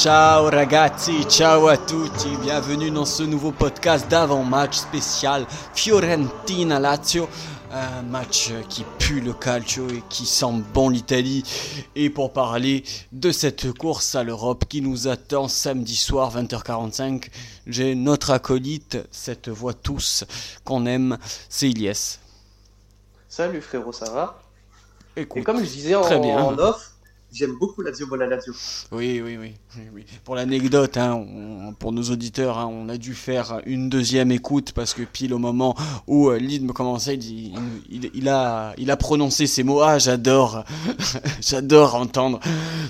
Ciao ragazzi, ciao à tutti, bienvenue dans ce nouveau podcast d'avant-match spécial Fiorentina-Lazio. Un match qui pue le calcio et qui sent bon l'Italie. Et pour parler de cette course à l'Europe qui nous attend samedi soir 20h45, j'ai notre acolyte, cette voix tous qu'on aime, c'est Ilyes. Salut frérot, ça va? Écoute, Et comme je disais en, très bien. en off, j'aime beaucoup Lazio Lazio. Oui, oui, oui. oui. Pour l'anecdote, hein, pour nos auditeurs, hein, on a dû faire une deuxième écoute parce que pile au moment où euh, Lyd me commençait, il a, il a prononcé ces mots. Ah, j'adore, j'adore entendre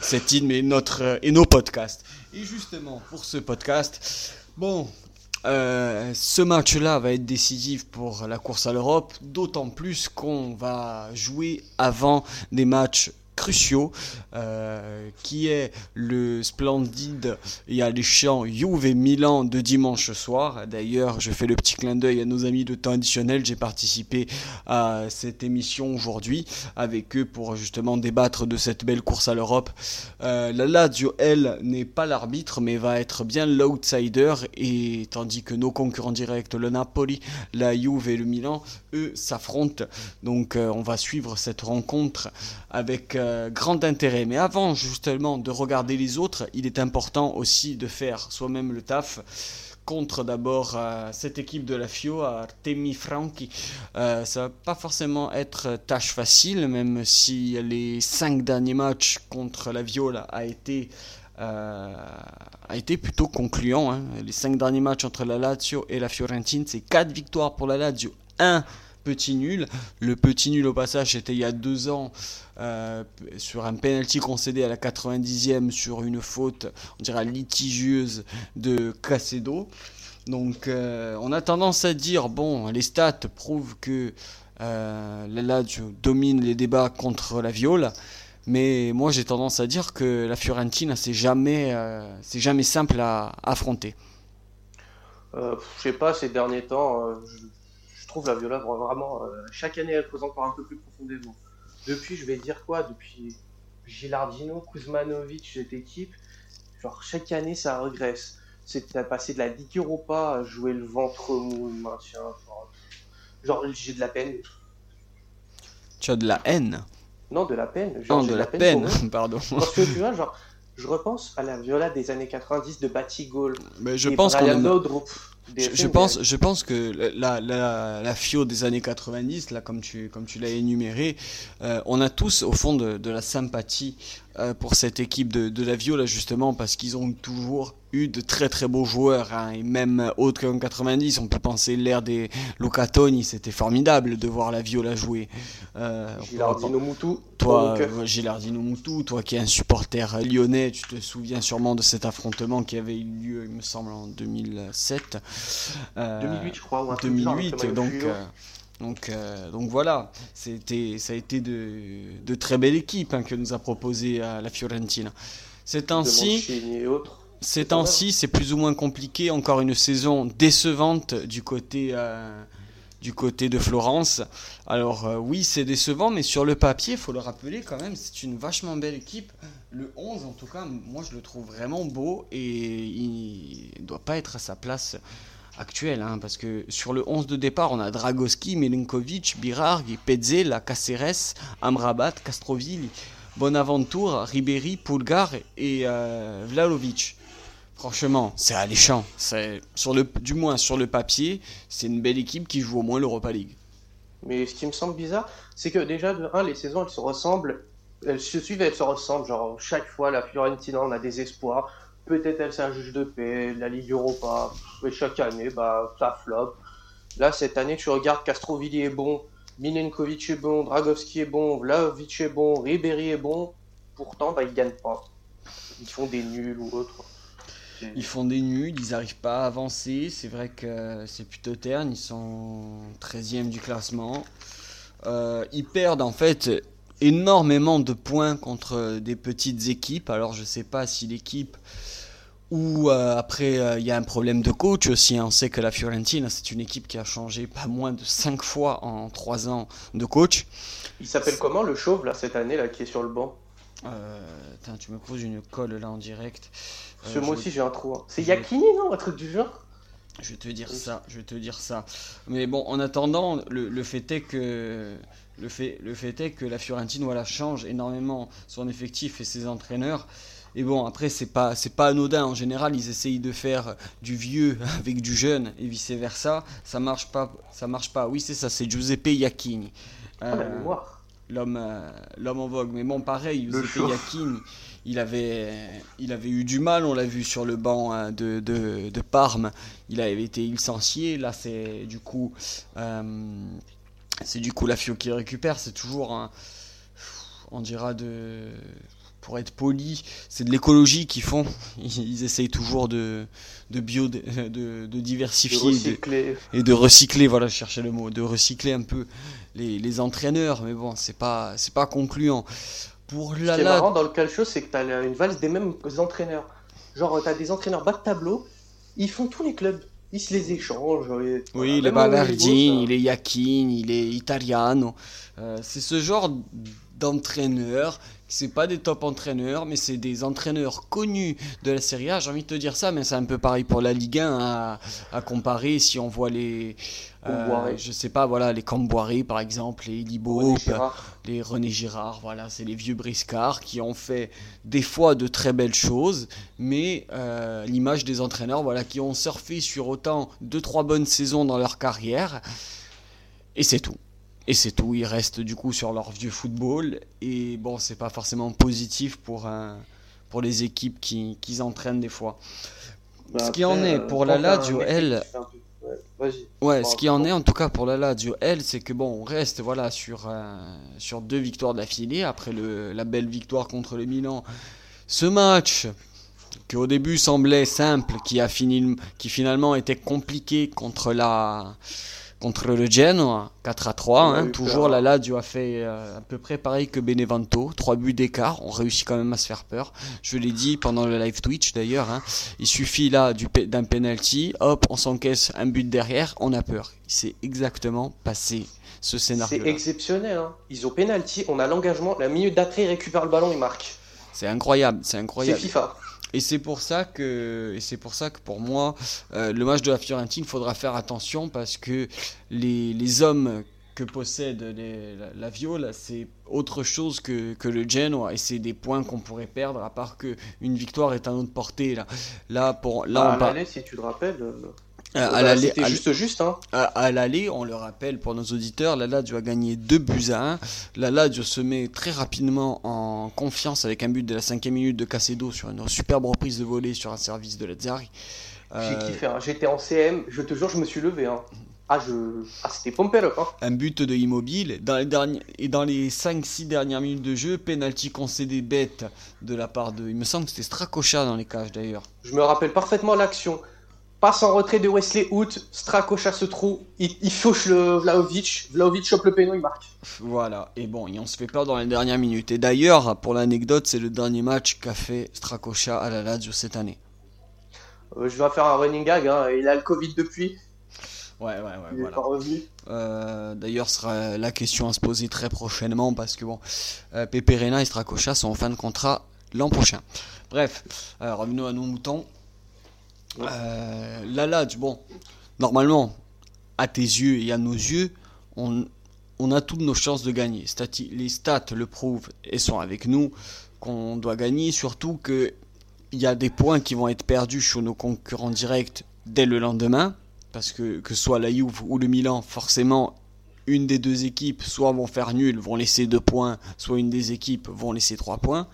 cet hymne et, notre, euh, et nos podcasts. Et justement, pour ce podcast, bon, euh, ce match-là va être décisif pour la course à l'Europe, d'autant plus qu'on va jouer avant des matchs cruciaux, euh, qui est le splendide et alléchant Juve Milan de dimanche soir. D'ailleurs, je fais le petit clin d'œil à nos amis de temps additionnel. J'ai participé à cette émission aujourd'hui avec eux pour justement débattre de cette belle course à l'Europe. Euh, la Lazio, elle, n'est pas l'arbitre, mais va être bien l'outsider. Et tandis que nos concurrents directs, le Napoli, la Juve et le Milan, eux, s'affrontent. Donc, euh, on va suivre cette rencontre avec euh, grand intérêt. Mais avant justement de regarder les autres, il est important aussi de faire soi-même le taf contre d'abord euh, cette équipe de la Fio, Artemi Franchi. Euh, ça va pas forcément être tâche facile, même si les cinq derniers matchs contre la Viola a été a été plutôt concluant. hein. Les cinq derniers matchs entre la Lazio et la Fiorentine, c'est quatre victoires pour la Lazio, un petit nul. Le petit nul au passage, c'était il y a deux ans euh, sur un penalty concédé à la 90e sur une faute, on dirait litigieuse de Casedo. Donc euh, on a tendance à dire, bon, les stats prouvent que euh, la Lazio domine les débats contre la Viola. Mais moi j'ai tendance à dire que la Fiorentina c'est jamais, jamais simple à affronter. Je sais pas, ces derniers temps, trouve la Viola vraiment, euh, chaque année elle creuse encore un peu plus profondément. Depuis, je vais dire quoi? Depuis Gilardino, Kuzmanovic, cette équipe, genre chaque année ça regresse. C'est à passer de la Ligue Europa à jouer le ventre mou, le maintien. Genre, genre, j'ai de la peine. Tu as de la haine? Non, de la peine. Genre, Non, de la peine, pardon. Parce que tu vois, genre, je repense à la Viola des années 90 de Batigol. Mais je et pense qu'on en a- Je, pense, je pense que la, la, la FIO des années 90, là, comme tu, comme tu l'as énuméré, euh, on a tous au fond de, de la sympathie euh, pour cette équipe de, de la Viola, justement, parce qu'ils ont toujours eu de très très beaux joueurs, hein, et même autres qu'en 90, on peut penser l'ère des Locatoni, c'était formidable de voir la Viola jouer. Euh, Gilardino Moutou. toi, Gilardino Moutou, toi qui es un supporter lyonnais, tu te souviens sûrement de cet affrontement qui avait eu lieu, il me semble, en 2007. Euh, 2008, je crois. Ou un truc du genre, avec 2008, le donc, euh, donc, euh, donc voilà, c'était, ça a été de, de très belles équipes hein, que nous a proposé euh, la Fiorentina. Ces de temps-ci, Mancini et autres. ces pas mal. temps-ci, c'est plus ou moins compliqué. Encore une saison décevante du côté, euh, du côté de Florence. Alors euh, oui, c'est décevant, mais sur le papier, faut le rappeler quand même, c'est une vachement belle équipe. Le 11, en tout cas, moi je le trouve vraiment beau et il ne doit pas être à sa place actuelle. hein, parce que sur le 11 de départ, on a Dragoski, Milenkovic, Birarg, Pezzella, Caceres, Amrabat, Castrovilli, Bonaventura, Ribéry, Pulgar et euh. Franchement, c'est alléchant. C'est sur le, du moins sur le papier, c'est une belle équipe qui joue au moins l'Europa League. Mais ce qui me semble bizarre, c'est que déjà, de 1, les saisons, elles se ressemblent. Elles se suivent et elles se ressemblent. Genre, chaque fois, la Fiorentina, on a des espoirs. Peut-être elle, c'est un juge de paix, la Ligue Europa. Et chaque année, bah, ça flop. Là, cette année, tu regardes, Castrovilli est bon, Milenkovic est bon, Dragovski est bon, Vlahovic est bon, Ribéry est bon. Pourtant, bah, ils gagnent pas. Ils font des nuls ou autre. Ils font des nuls, ils n'arrivent pas à avancer. C'est vrai que c'est plutôt terne. Ils sont 13e du classement. Euh, ils perdent en fait énormément de points contre des petites équipes. Alors je sais pas si l'équipe ou euh, après euh, il y a un problème de coach aussi. hein. On sait que la Fiorentina c'est une équipe qui a changé pas moins de 5 fois en 3 ans de coach. Il s'appelle comment le chauve là cette année là qui est sur le banc? Euh, tu me poses une colle là en direct. Parce que moi aussi j'ai un trou. Hein. C'est Yakini, non Un truc du genre? Je vais te dire ça, je vais te dire ça. Mais bon, en attendant, le, fait est que le fait, le fait est que la Fiorentine voilà, change énormément son effectif et ses entraîneurs. Et bon, après, c'est pas, c'est pas anodin. En général, ils essayent de faire du vieux avec du jeune et vice versa. Ça marche pas. Ça marche pas. Oui, c'est ça. C'est Giuseppe Iacchini. Ah, mémoire. L'homme, euh, l'homme en vogue. Mais bon, pareil, Giuseppe Iacchini, il avait, il avait eu du mal. On l'a vu sur le banc hein, de, de, de, Parme. Il avait été licencié. Là, c'est du coup, euh, c'est du coup la Fio qui récupère. C'est toujours un, on dira de pour être poli, c'est de l'écologie qu'ils font. Ils, essayent toujours de, de bio, de, de, diversifier et de recycler. Voilà, je cherchais le mot, de recycler un peu les, les entraîneurs. Mais bon, c'est pas, c'est pas concluant. Pour la, Ce qui est marrant dans le calcio, c'est que tu as une valse des mêmes entraîneurs. Genre, tu as des entraîneurs bas de tableau, ils font tous les clubs. Ils se les échangent. oui, il est Ballardini, il est Yakin, il est Italiano. Euh, c'est ce genre d'entraîneurs c'est pas des top entraîneurs, mais c'est des entraîneurs connus de la Serie A. J'ai envie de te dire ça, mais c'est un peu pareil pour la Ligue 1 à, comparer si on voit les. Euh, je sais pas, voilà, les Camboiré par exemple, les Libo, les René Girard, voilà, c'est les vieux briscards qui ont fait des fois de très belles choses, mais euh, l'image des entraîneurs, voilà, qui ont surfé sur autant de trois bonnes saisons dans leur carrière, et c'est tout. Et c'est tout, ils restent du coup sur leur vieux football. Et bon, c'est pas forcément positif pour, un, pour les équipes qui, qui entraînent des fois. Bah, ce qui en est pour la Lazio, elle. Ouais, ce qui en est en tout cas pour la Lazio, elle, c'est que bon, on reste voilà sur, sur deux victoires d'affilée après le, la belle victoire contre le Milan. Ce match qui au début semblait simple, qui a fini, qui finalement était compliqué contre la contre le Genoa, 4 à 3. Hein. toujours la Lazio a fait euh, à peu près pareil que Benevento, 3 buts d'écart. On réussit quand même à se faire peur. Je l'ai dit pendant le live Twitch d'ailleurs. Hein. Il suffit là d'un penalty, hop, on s'encaisse un but derrière, on a peur. C'est exactement passé ce scénario. C'est exceptionnel. Hein. Ils ont penalty, on a l'engagement. La minute d'après, ils récupèrent le ballon, ils marquent. C'est incroyable, c'est incroyable. C'est FIFA. Et c'est pour ça que, et c'est pour ça que pour moi, euh, le match de la Fiorentina, il faudra faire attention parce que les, les hommes que possède les, la, Viole, c'est autre chose que, que le Genoa et c'est des points qu'on pourrait perdre à part que une victoire est à notre portée là. Là pour là bah, on si tu te rappelles. Euh, euh, à bah, c'était juste juste. Hein. À, l'aller, on le rappelle pour nos auditeurs, la Lazio a gagné 2 buts à 1. La Lazio se met très rapidement en confiance avec un but de la cinquième minute de Casedo sur une superbe reprise de volée sur un service de Lazzari. J'ai kiffé, hein. j'étais en CM, je te jure, je me suis levé. Hein. Ah, je... ah c'était pompé hein. Un but de Immobile. Dans les derniers... Et dans les 5-6 dernières minutes de jeu, penalty concédé bête de la part de. Il me semble que c'était Stracocha dans les cages d'ailleurs. Je me rappelle parfaitement l'action. Passe en retrait de Wesley Hoot, Stracocha se trouve, il, fauche le Vlaovic, Vlaovic chope le péno, il marque. Voilà, et bon, on se fait peur dans les dernières minutes. Et d'ailleurs, pour l'anecdote, c'est le dernier match qu'a fait Stracocha à la Lazio cette année. Euh, je vais faire un running gag, hein. il a le Covid depuis, Ouais, ouais, ouais. voilà. Euh, D'ailleurs, sera la question à se poser très prochainement parce que bon, euh, Pepe Reina et Stracocha sont en fin de contrat l'an prochain. Bref, euh, revenons à nos moutons. Euh, la bon, normalement, à tes yeux et à nos yeux, on, on a toutes nos chances de gagner. les stats le prouvent et sont avec nous qu'on doit gagner, surtout que il y a des points qui vont être perdus sur nos concurrents directs dès le lendemain parce que que ce soit la Juve ou le Milan, forcément, une des deux équipes soit vont faire nul, vont laisser deux points, soit une des équipes vont laisser trois points.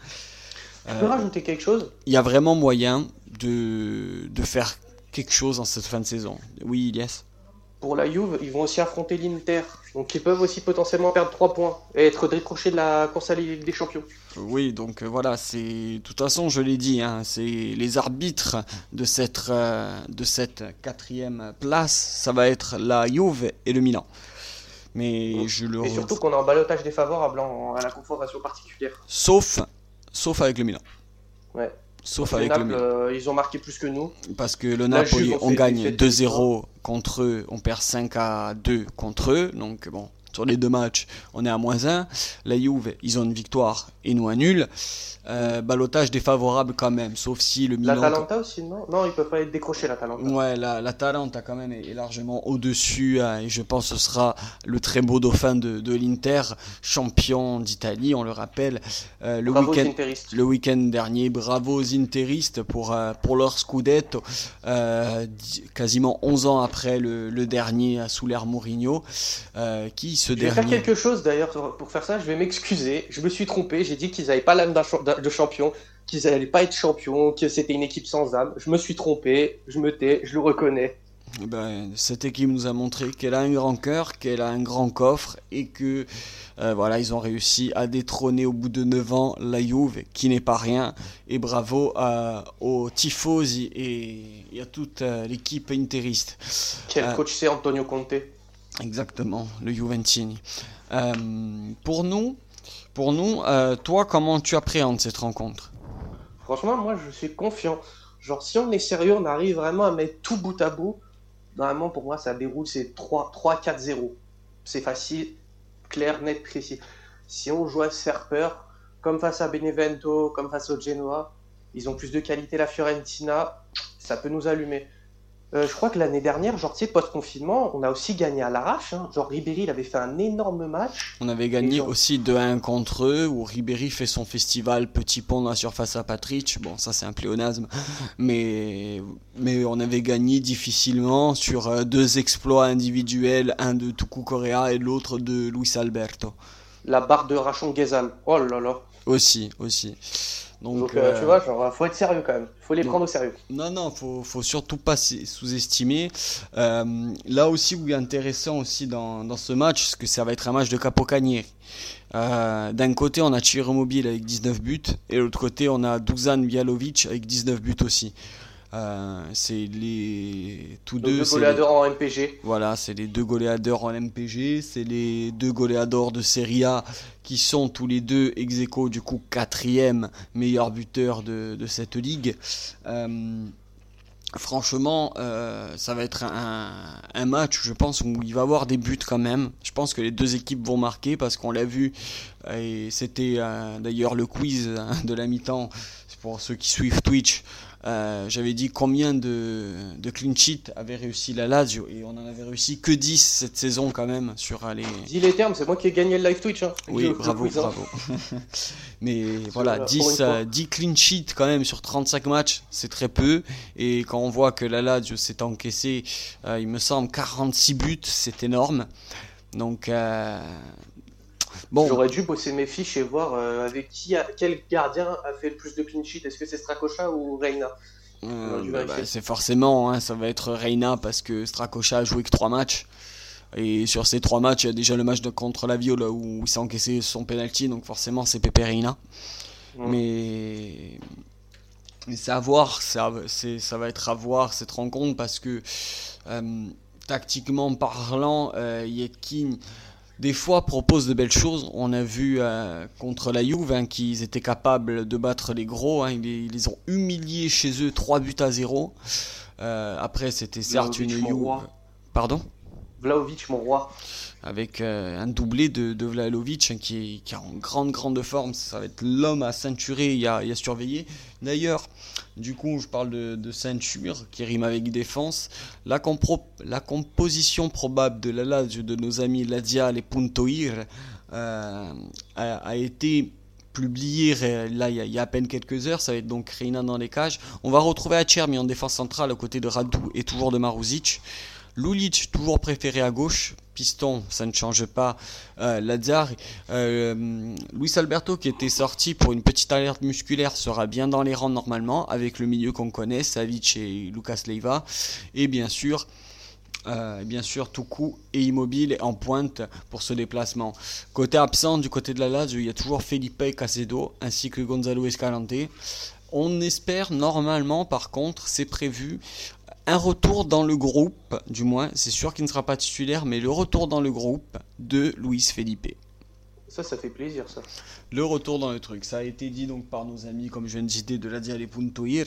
Tu peux rajouter quelque chose? Il y a vraiment moyen de, de faire quelque chose en cette fin de saison. Oui, yes pour la Juve, ils vont aussi affronter l'Inter. Donc ils peuvent aussi potentiellement perdre 3 points et être décrochés de la course à la Ligue des Champions. Oui, donc euh, voilà, c'est de toute façon, je l'ai dit, hein, c'est les arbitres de cette euh, de cette quatrième place, ça va être la Juve et le Milan. Mais je le et surtout qu'on a un balotage défavorable à la confrontation particulière. Sauf sauf avec le Milan. Ouais. Sauf avec le euh, ils ont marqué plus que nous. Parce que le Napoli, on, gagne 2-0 contre eux, on perd 5 à 2 contre eux. Donc bon, sur les deux matchs, on est à moins 1. La Juve, ils ont une victoire et nous un nul. Euh, balotage défavorable quand même, sauf si le Milan. L'Atalanta aussi, non? Non, ils peuvent pas être décrochés, l'Atalanta. Ouais, la, l'Atalanta quand même est, largement au-dessus, hein, et je pense que ce sera le très beau dauphin de, de l'Inter, champion d'Italie, on le rappelle. Euh, le week-end le week-end dernier, bravo aux Interistes pour, euh, pour leur Scudetto, quasiment 11 ans après le, le dernier sous l'ère Mourinho. qui ce je vais faire quelque chose d'ailleurs pour faire ça, je vais m'excuser, je me suis trompé, j'ai dit qu'ils n'avaient pas l'âme de champion, qu'ils n'allaient pas être champions, que c'était une équipe sans âme. Je me suis trompé, je me tais, je le reconnais. Eh ben, cette équipe nous a montré qu'elle a un grand cœur, qu'elle a un grand coffre et que euh, voilà, ils ont réussi à détrôner au bout de 9 ans la Juve, qui n'est pas rien. Et bravo à, aux tifosi et, à toute euh, l'équipe interiste. Quel euh, coach c'est Antonio Conte? Exactement, le Juventini. pour nous, pour nous, euh, toi, comment tu appréhendes cette rencontre? Franchement, moi, je suis confiant. Genre, si on est sérieux, on arrive vraiment à mettre tout bout à bout. Normalement, pour moi, ça déroule, c'est 3-4-0. C'est facile, clair, net, précis. Si on joue à se faire peur, comme face à Benevento, comme face au Genoa, ils ont plus de qualité la Fiorentina, ça peut nous allumer. Euh, je crois que l'année dernière, genre, tu sais, post-confinement, on a aussi gagné à l'arrache. Hein. Genre, Ribéry, il avait fait un énorme match. On avait gagné aussi 2-1 contre eux, où Ribéry fait son festival Petit Pont dans la surface à Patrick. Bon, ça, c'est un pléonasme. Mais, mais on avait gagné difficilement sur euh, deux exploits individuels, un de Tuku Correa et l'autre de Luis Alberto. La barre de Rachon Ghezal. Oh là là. Aussi, aussi. Donc, euh, tu euh, vois, genre, faut être sérieux quand même. Faut les prendre au sérieux. Non, non, faut, faut surtout pas sous-estimer. Euh, là aussi, où il est intéressant aussi dans, dans ce match, parce que ça va être un match de Capocanieri. D'un côté, on a Chiro Mobile avec 19 buts, et de l'autre côté, on a Dusan Bialovic avec 19 buts aussi. Euh, c'est les tous deux, deux en MPG. Voilà, c'est les deux goléadeurs en MPG, c'est les deux goléadors de Serie A qui sont tous les deux ex aequo, du coup quatrième meilleur buteur de, de cette ligue. Euh, franchement, euh, ça va être un, un, match, je pense, où il va y avoir des buts quand même. Je pense que les deux équipes vont marquer parce qu'on l'a vu, et c'était d'ailleurs le quiz hein, de la mi-temps pour ceux qui suivent Twitch. Euh, j'avais dit combien de, de clean sheet avait réussi la Lazio et on en avait réussi que 10 cette saison quand même sur les. Dis les termes, c'est moi qui ai gagné le live Twitch. Hein. Oui, bravo, bravo. Mais voilà, 10, 10 euh, clean sheets quand même sur 35 matchs, c'est très peu. Et quand on voit que la Lazio s'est encaissé, euh, il me semble, 46 buts, c'est énorme. Donc Bon. J'aurais dû bosser mes fiches et voir euh, avec qui, quel gardien a fait le plus de clean sheet. Est-ce que c'est Strakosha ou Reina? Euh, bah, bah, C'est forcément, hein, ça va être Reina parce que Strakosha a joué que 3 matchs. Et sur ces 3 matchs, il y a déjà le match de contre la Viole où il s'est encaissé son penalty, donc forcément c'est Pepe Reina. Mais, mais c'est à voir, ça, ça va être à voir cette rencontre parce que euh, tactiquement parlant, Yekin des fois propose de belles choses. On a vu euh, contre la Juve hein, qu'ils étaient capables de battre les gros. Hein. ils, les ont humiliés chez eux 3 buts à 0. Euh, après, c'était certes une Juve. Pardon? Vlaovic, mon roi. Avec euh, un doublé de, de Vlaovic hein, qui, est, en grande, grande forme. Ça va être l'homme à ceinturer et à, et à surveiller. D'ailleurs, du coup, je parle de, ceinture qui rime avec défense. La, composition probable de la de nos amis Ladia et Puntoir euh, a, été publiée là il y, a, à peine quelques heures. Ça va être donc Reina dans les cages. On va retrouver Acermi en défense centrale aux côtés de Radou et toujours de Maruzic. Lulic, toujours préféré à gauche. Piston, ça ne change pas. Euh, Lazare, euh, Luis Alberto, qui était sorti pour une petite alerte musculaire, sera bien dans les rangs normalement, avec le milieu qu'on connaît, Savic et Lucas Leiva. Et bien sûr, euh, bien sûr, Tuku et Immobile en pointe pour ce déplacement. Côté absent, du côté de la Lazio, il y a toujours Felipe Casedo ainsi que Gonzalo Escalante. On espère normalement, par contre, c'est prévu, un retour dans le groupe, du moins, c'est sûr qu'il ne sera pas titulaire, mais le retour dans le groupe de Luis Felipe. Ça, ça fait plaisir, ça. Le retour dans le truc. Ça a été dit donc par nos amis, comme je viens de citer, de la Diale Puntoir.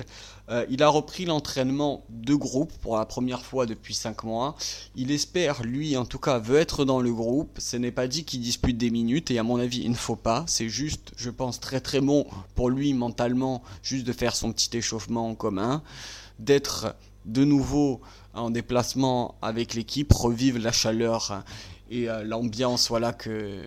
Euh, il a repris l'entraînement de groupe pour la première fois depuis 5 mois. Il espère, lui en tout cas, veut être dans le groupe. Ce n'est pas dit qu'il dispute des minutes et à mon avis, il ne faut pas. C'est juste, je pense, très très bon pour lui mentalement, juste de faire son petit échauffement en commun, d'être de nouveau en déplacement avec l'équipe, revivre la chaleur et euh, l'ambiance voilà que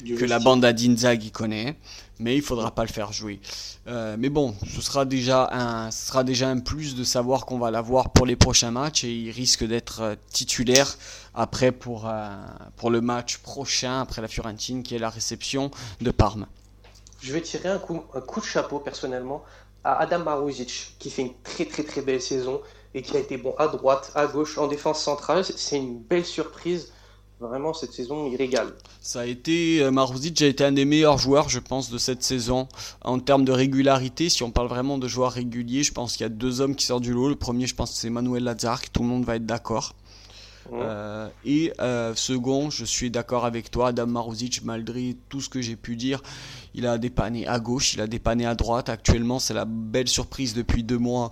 que la bande à Dinzag connaît. Mais il faudra pas le faire jouer. Euh, mais bon ce sera déjà un ce sera déjà un plus de savoir qu'on va l'avoir pour les prochains matchs et il risque d'être euh, titulaire après pour pour le match prochain après la Fiorentine qui est la réception de Parme je vais tirer un coup, un coup de chapeau personnellement à Adam Maruzic qui fait une très très très belle saison et qui a été bon à droite, à gauche, en défense centrale. C'est une belle surprise Vraiment, cette saison, il régale. Ça a été, euh, Maruzic a été un des meilleurs joueurs, je pense, de cette saison. En termes de régularité, si on parle vraiment de joueurs réguliers, je pense qu'il y a deux hommes qui sortent du lot. Le premier, je pense, c'est Manuel Lazare, tout le monde va être d'accord. Euh, et euh, second, je suis d'accord avec toi, Adam Maruzic, malgré tout ce que j'ai pu dire, il a dépanné à gauche, il a dépanné à droite. Actuellement, c'est la belle surprise depuis deux mois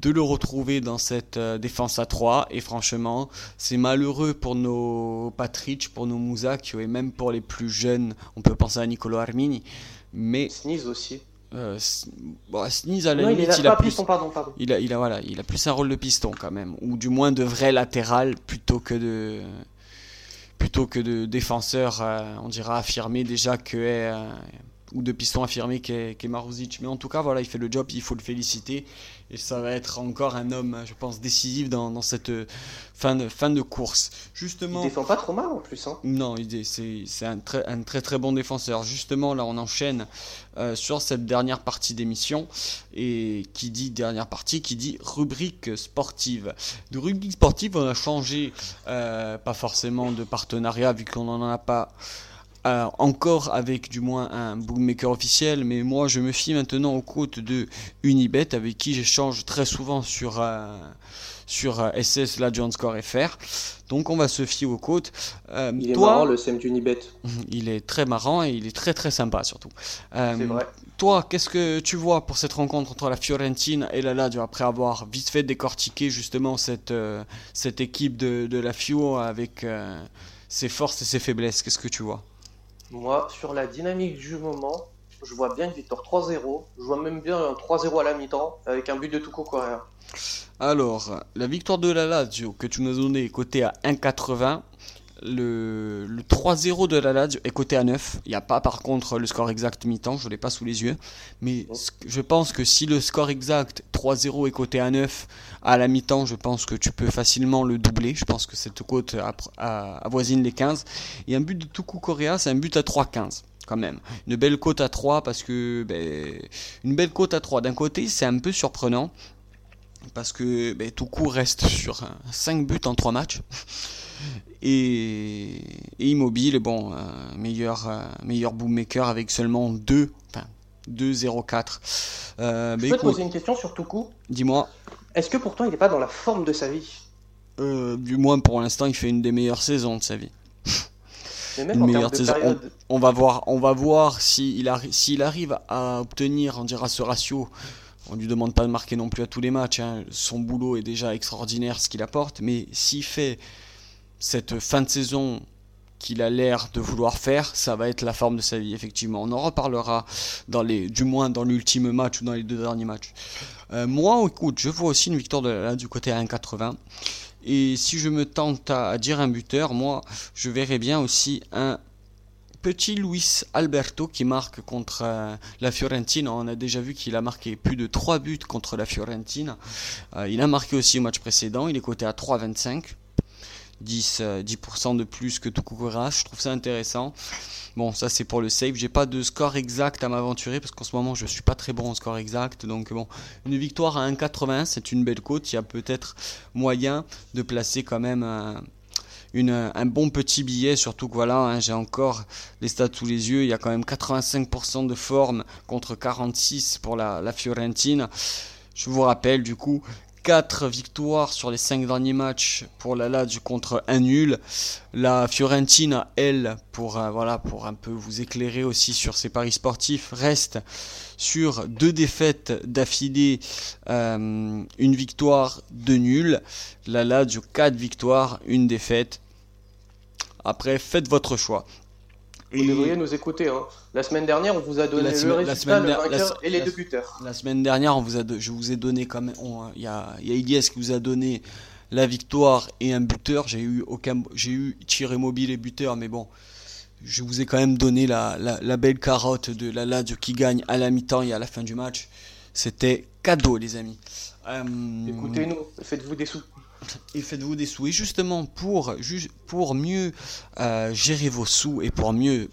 de le retrouver dans cette euh, défense à 3. Et franchement, c'est malheureux pour nos Patrick, pour nos Mouzak et même pour les plus jeunes. On peut penser à Nicolo Armini. Mais. Sneeze aussi. Euh, Sneeze à la limite, il, a, plus, Il, a, il, a, voilà, il a plus un rôle de piston quand même, ou du moins de vrai latéral plutôt que de plutôt que de défenseur, euh, on dira affirmé déjà que est, ou de piston affirmé qu'est qu Maruzic. Mais en tout cas, voilà, il fait le job, il faut le féliciter. Et ça va être encore un homme, je pense, décisif dans, dans cette fin de, fin de course. Justement, il défend pas trop mal en plus. Hein. Non, c'est un très, un très très bon défenseur. Justement, là, on enchaîne euh, sur cette dernière partie d'émission. Et qui dit dernière partie, qui dit rubrique sportive. De rubrique sportive, on a changé, euh, pas forcément de partenariat, vu qu'on n'en a pas euh, encore avec du moins un bookmaker officiel, mais moi je me fie maintenant aux côtes de Unibet avec qui j'échange très souvent sur, euh, sur euh, SS la Score FR. Donc on va se fier aux côtes. il est marrant le SEM d'Unibet. Il est très marrant et il est très très sympa surtout. C'est vrai. Toi, qu'est-ce que tu vois pour cette rencontre entre la Fiorentina et la Lazio après avoir vite fait décortiqué justement cette, cette équipe de, de la Fio avec ses forces et ses faiblesses? Qu'est-ce que tu vois? Moi, sur la dynamique du moment, je vois bien une victoire 3-0. Je vois même bien un 3-0 à la mi-temps avec un but de Tuco Correa. Alors, la victoire de la Lazio que tu nous as donné est cotée à 1,80. Le, 3-0 de la Lazio est coté à 9. Il n'y a pas par contre le score exact mi-temps, je ne l'ai pas sous les yeux. Mais je pense que si le score exact 3-0 est coté à 9 à la mi-temps, je pense que tu peux facilement le doubler. Je pense que cette cote avoisine les 15. Et un but de Tuku Korea, c'est un but à 3-15 quand même. Une belle cote à 3 parce que ben, une belle cote à 3 d'un côté, c'est un peu surprenant parce que ben, Tuku reste sur 5 buts en 3 matchs et, Immobile, bon, euh, meilleur, euh, meilleur boommaker avec seulement 2, enfin 2-0-4. Euh, Je peux te poser une question sur Toukou Dis-moi. Est-ce que pourtant il n'est pas dans la forme de sa vie? Du moins pour l'instant, il fait une des meilleures saisons de sa vie. une meilleure saison. On, va voir, on va voir s'il arrive à obtenir, on dira ce ratio. On lui demande pas de marquer non plus à tous les matchs. Hein. Son boulot est déjà extraordinaire, ce qu'il apporte. Mais s'il fait cette fin de saison qu'il a l'air de vouloir faire, ça va être la forme de sa vie, effectivement. On en reparlera dans les, du moins dans l'ultime match ou dans les deux derniers matchs. Euh, moi, écoute, je vois aussi une victoire de la, du côté à 1,80. Et si je me tente à, dire un buteur, moi, je verrais bien aussi un petit Luis Alberto qui marque contre euh, la Fiorentina. On a déjà vu qu'il a marqué plus de 3 buts contre la Fiorentina. Euh, il a marqué aussi au match précédent. Il est coté à 3,25. 10, 10% euh, de plus que Tukukura. Je trouve ça intéressant. Bon, ça c'est pour le save. J'ai pas de score exact à m'aventurer parce qu'en ce moment je suis pas très bon en score exact. Donc bon, une victoire à 1,80, c'est une belle cote. Il y a peut-être moyen de placer quand même un, un bon petit billet. Surtout que voilà, hein, j'ai encore les stats sous les yeux. Il y a quand même 85% de forme contre 46 pour la, la Fiorentina. Je vous rappelle du coup 4 victoires sur les 5 derniers matchs pour la Lazio contre un nul. La Fiorentina, elle, pour, euh, voilà, pour un peu vous éclairer aussi sur ses paris sportifs, reste sur deux défaites d'affilée, euh, une victoire, deux nuls. La Lazio, 4 victoires, une défaite. Après, faites votre choix. Vous devriez nous écouter. Hein. La semaine dernière, on vous a donné le résultat, le vainqueur et les deux buteurs. La semaine dernière, on vous a, je vous ai donné quand même. Il y a, y a qui vous a donné la victoire et un buteur. J'ai eu aucun, j'ai eu tiré mobile et buteur, mais bon, je vous ai quand même donné la, la, belle carotte de la Lazio qui gagne à la mi-temps et à la fin du match. C'était cadeau, les amis. Euh, Écoutez-nous, faites-vous des sous et faites-vous des sous. Et justement, pour, pour mieux euh, gérer vos sous et pour mieux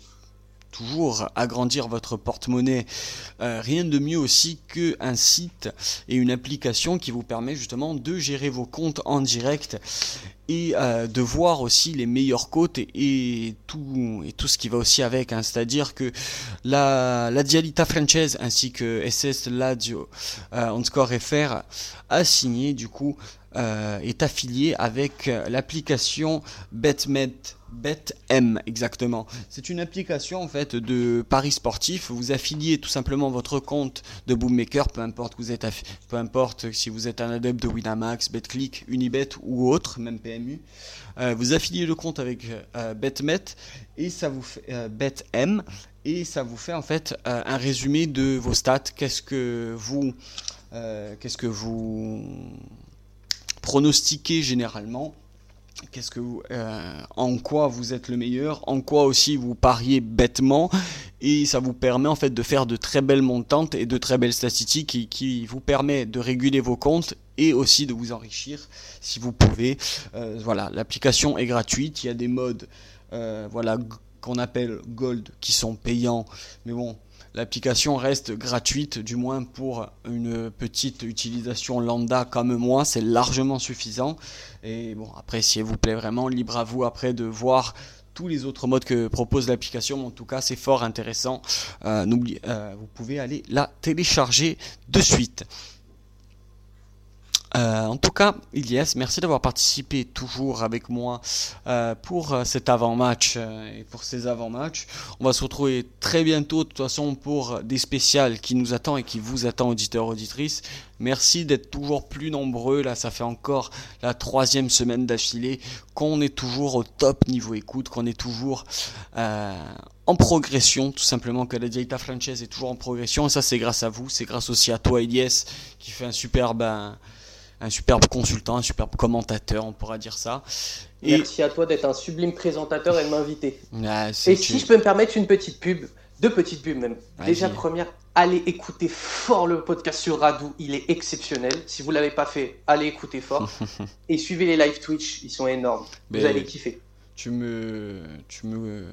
toujours agrandir votre porte-monnaie, euh, rien de mieux aussi qu'un site et une application qui vous permet justement de gérer vos comptes en direct et euh, de voir aussi les meilleures côtes et, tout, et tout ce qui va aussi avec. Hein. C'est-à-dire que la, la Dialita Franchise ainsi que SS Ladio euh, score FR a signé du coup euh, est affilié avec l'application BetMed BetM exactement. C'est une application en fait de paris sportif. Vous affiliez tout simplement votre compte de bookmaker, peu importe vous êtes, peu importe si vous êtes un adepte de Winamax, BetClick, Unibet ou autre, même PMU. Euh, vous affiliez le compte avec euh, BetMet et ça vous fait euh, BetM et ça vous fait en fait un résumé de vos stats. Qu'est-ce que vous, qu'est-ce que vous pronostiquez généralement qu'est-ce que euh, en quoi vous êtes le meilleur, en quoi aussi vous pariez bêtement, et ça vous permet en fait de faire de très belles montantes et de très belles statistiques qui, vous permet de réguler vos comptes et aussi de vous enrichir si vous pouvez. Euh, voilà, l'application est gratuite, il y a des modes euh, voilà qu'on appelle gold qui sont payants, mais bon L'application reste gratuite, du moins pour une petite utilisation lambda comme moi, c'est largement suffisant. Et bon, après, si elle vous plaît vraiment, libre à vous après de voir tous les autres modes que propose l'application. En tout cas, c'est fort intéressant. Euh, euh, vous pouvez aller la télécharger de suite. Euh, en tout cas, Ilias, merci d'avoir participé toujours avec moi euh, pour euh, cet avant-match et pour ces avant-matchs. On va se retrouver très bientôt, de toute façon, pour des spéciales qui nous attendent et qui vous attendent, auditeurs, auditrices. Merci d'être toujours plus nombreux. Là, ça fait encore la troisième semaine d'affilée qu'on est toujours au top niveau écoute, qu'on est toujours en progression, tout simplement, que la Dieta Franchise est toujours en progression. Et ça, c'est grâce à vous. C'est grâce aussi à toi, Ilias, qui fait un superbe un superbe consultant, un superbe commentateur, on pourra dire ça. Merci à toi d'être un sublime présentateur et de m'inviter. Ah, et si je peux me permettre une petite pub, deux petites pubs même. Déjà première, allez écouter fort le podcast sur Radou, il est exceptionnel. Si vous l'avez pas fait, allez écouter fort. et suivez les live Twitch, ils sont énormes. vous allez kiffer. Tu me, tu me,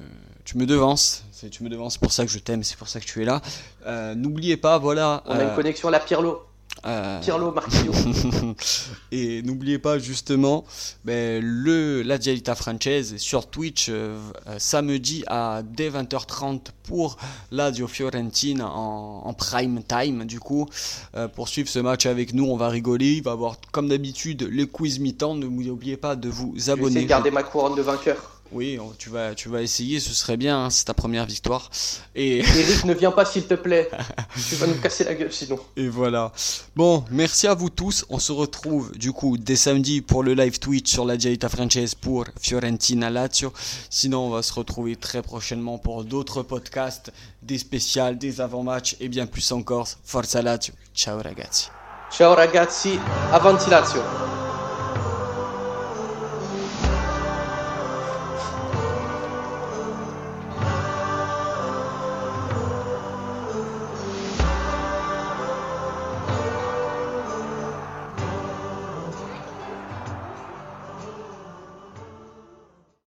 tu me devances. C'est tu me devances, pour ça que je t'aime, c'est pour ça que tu es là. Euh, n'oubliez pas, voilà. On a une euh, connexion à la Pirlo. Euh... Pirlo et n'oubliez pas justement ben, le, la Dialita Franchise sur Twitch euh, euh, samedi à dès 20h30 pour l'Adio Fiorentina en, en, prime time. Du coup, euh, pour suivre ce match avec nous, on va rigoler. Il va y avoir comme d'habitude les quiz mi-temps. N'oubliez pas de vous abonner. Je vais garder ma couronne de vainqueur. Oui, tu vas, tu vas essayer, ce serait bien, hein, c'est ta première victoire. Et... Eric, ne viens pas s'il te plaît. tu vas nous casser la gueule sinon. Et voilà. Bon, merci à vous tous. On se retrouve du coup dès samedi pour le live Twitch sur la Dialita Franchise pour Fiorentina Lazio. Sinon, on va se retrouver très prochainement pour d'autres podcasts, des spéciales, des avant-matchs et bien plus encore. Forza Lazio. Ciao ragazzi. Ciao ragazzi, avanti Lazio.